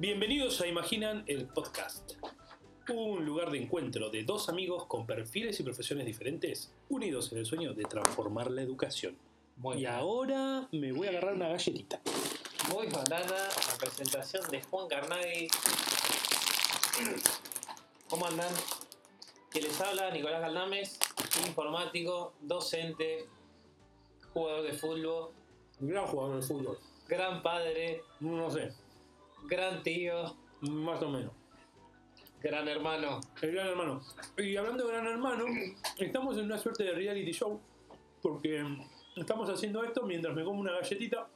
Bienvenidos a Imaginan el Podcast, un lugar de encuentro de dos amigos con perfiles y profesiones diferentes, unidos en el sueño de transformar la educación. Muy y bien. ahora me voy a agarrar una galletita. Muy banana la presentación de Juan Carnaghi. ¿Cómo andan? Que les habla Nicolás Galdames, informático, docente, jugador de fútbol, Gran jugador de fútbol. gran padre, No sé, gran tío, más o menos. gran hermano. El gran hermano. Y hablando de gran hermano, estamos en una suerte de reality show, porque estamos haciendo esto mientras me como una galletita.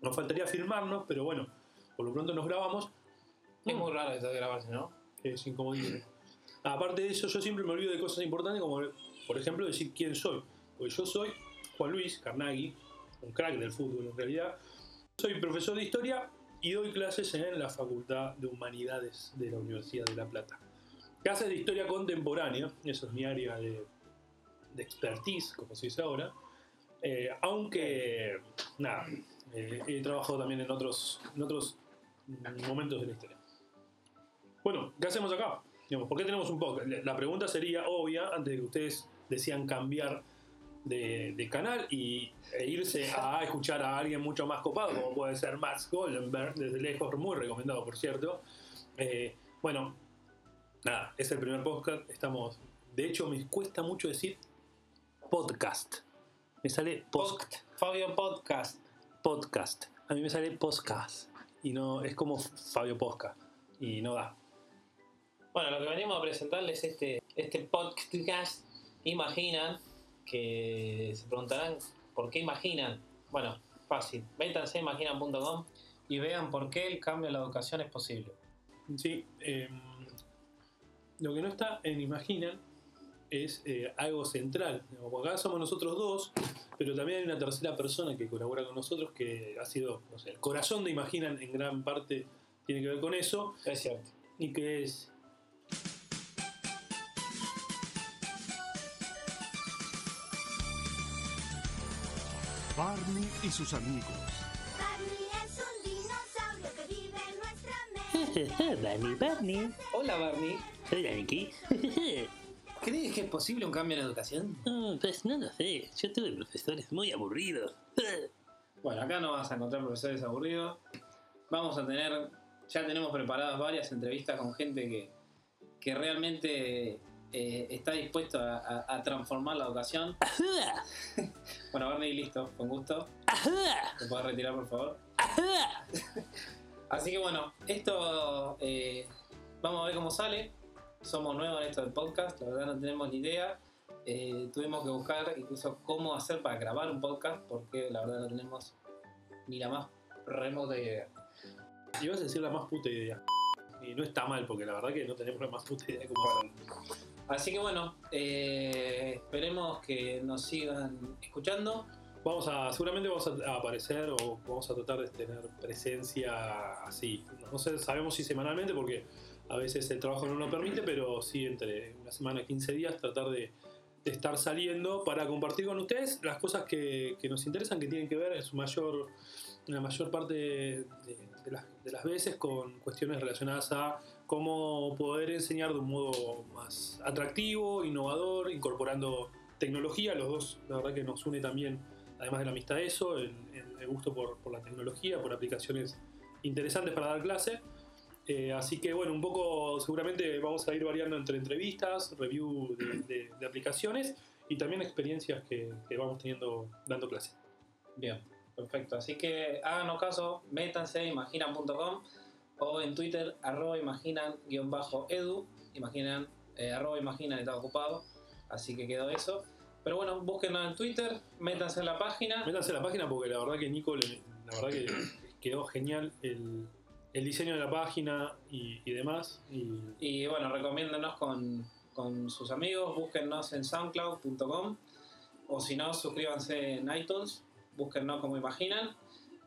Nos faltaría filmarnos, pero bueno, por lo pronto nos grabamos. Es muy raro esto de grabarse, ¿no? Es incomodísimo. Aparte de eso, yo siempre me olvido de cosas importantes, como por ejemplo decir quién soy. Porque yo soy Juan Luis Carnaghi, un crack del fútbol en realidad. Soy profesor de historia y doy clases en la Facultad de Humanidades de la Universidad de La Plata. Clases de historia contemporánea, eso es mi área de, de expertise, como se dice ahora. Eh, aunque, nada, eh, he trabajado también en otros, en otros momentos de la historia. Bueno, ¿qué hacemos acá? ¿Por qué tenemos un podcast? La pregunta sería obvia antes de que ustedes decían cambiar de, de canal y, e irse a escuchar a alguien mucho más copado, como puede ser Max Goldenberg, desde lejos, muy recomendado, por cierto. Eh, bueno, nada, es el primer podcast. Estamos. De hecho, me cuesta mucho decir podcast. Me sale post, Fabio Podcast. podcast. A mí me sale podcast. Y no, es como Fabio Posca. Y no da. Bueno, lo que venimos a presentarles este, este podcast. Imaginan que se preguntarán por qué imaginan. Bueno, fácil. Métanse a imaginan.com y vean por qué el cambio en la educación es posible. Sí, eh, lo que no está en Imaginan es eh, algo central. Acá somos nosotros dos, pero también hay una tercera persona que colabora con nosotros que ha sido, no sé, el corazón de Imaginan en gran parte tiene que ver con eso Es cierto. y que es Barney y sus amigos. Barney es un dinosaurio que vive en nuestra mente. Barney, Barney. Hola Barney. Hola, Nicky. ¿Crees que es posible un cambio en la educación? Oh, pues no lo sé. Yo tuve profesores muy aburridos. Bueno, acá no vas a encontrar profesores aburridos. Vamos a tener, ya tenemos preparadas varias entrevistas con gente que, que realmente eh, está dispuesto a, a- a transformar la educación. Ajá, Bueno, Barney, listo, con gusto. ¿Te puedes retirar, por favor? Así que bueno, esto eh, vamos a ver cómo sale. Somos nuevos en esto del podcast, la verdad no tenemos ni idea. Eh, tuvimos que buscar incluso cómo hacer para grabar un podcast, porque la verdad no tenemos ni la más remota idea. Ibas a decir la más puta idea. Y no está mal, porque la verdad que no tenemos la más puta idea de cómo hacerlo. Así que bueno, eh, esperemos que nos sigan escuchando. Vamos a, seguramente vamos a, aparecer o vamos a tratar de tener presencia así. No sé, sabemos si semanalmente, porque a veces el trabajo no lo permite, pero sí entre una semana y 15 días tratar de, estar saliendo para compartir con ustedes las cosas que, nos interesan, que tienen que ver en su mayor, en la mayor parte de las, de las veces con cuestiones relacionadas a cómo poder enseñar de un modo más atractivo, innovador, incorporando tecnología. Los dos, la verdad que nos une también, además de la amistad, eso, el, el- gusto por, por la tecnología, por aplicaciones interesantes para dar clase. Eh, así que bueno, un poco seguramente vamos a ir variando entre entrevistas, review de, de- de aplicaciones y también experiencias que, que vamos teniendo dando clase. Bien, perfecto. Así que háganos caso, métanse a imaginan.com o en Twitter, arroba imaginan-edu. Imaginan, eh, arroba imaginan está ocupado, así que quedó eso. Pero bueno, búsquenlo en Twitter, métanse en la página. Métanse a la página porque la verdad que Nico, le- la verdad que quedó genial el, el diseño de la página y, y demás. Y Y bueno, recomiéndanos con, con sus amigos, búsquennos en soundcloud.com o si no, suscríbanse en iTunes, búsquennos como imaginan.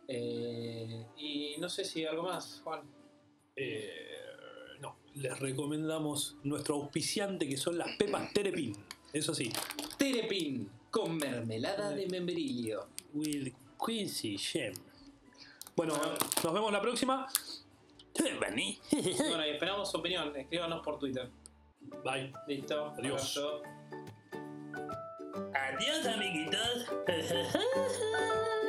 Eh, y no sé si algo más, Juan. Eh, no, les recomendamos nuestro auspiciante que son las Pepas Terepin. Eso sí, Terepin con mermelada de membrillo. with Quincy Gem. Bueno, nos vemos la próxima. Vení. Bueno, y esperamos su opinión. Escríbanos por Twitter. Bye. Listo. Adiós. Abrazo. Adiós, amiguitos.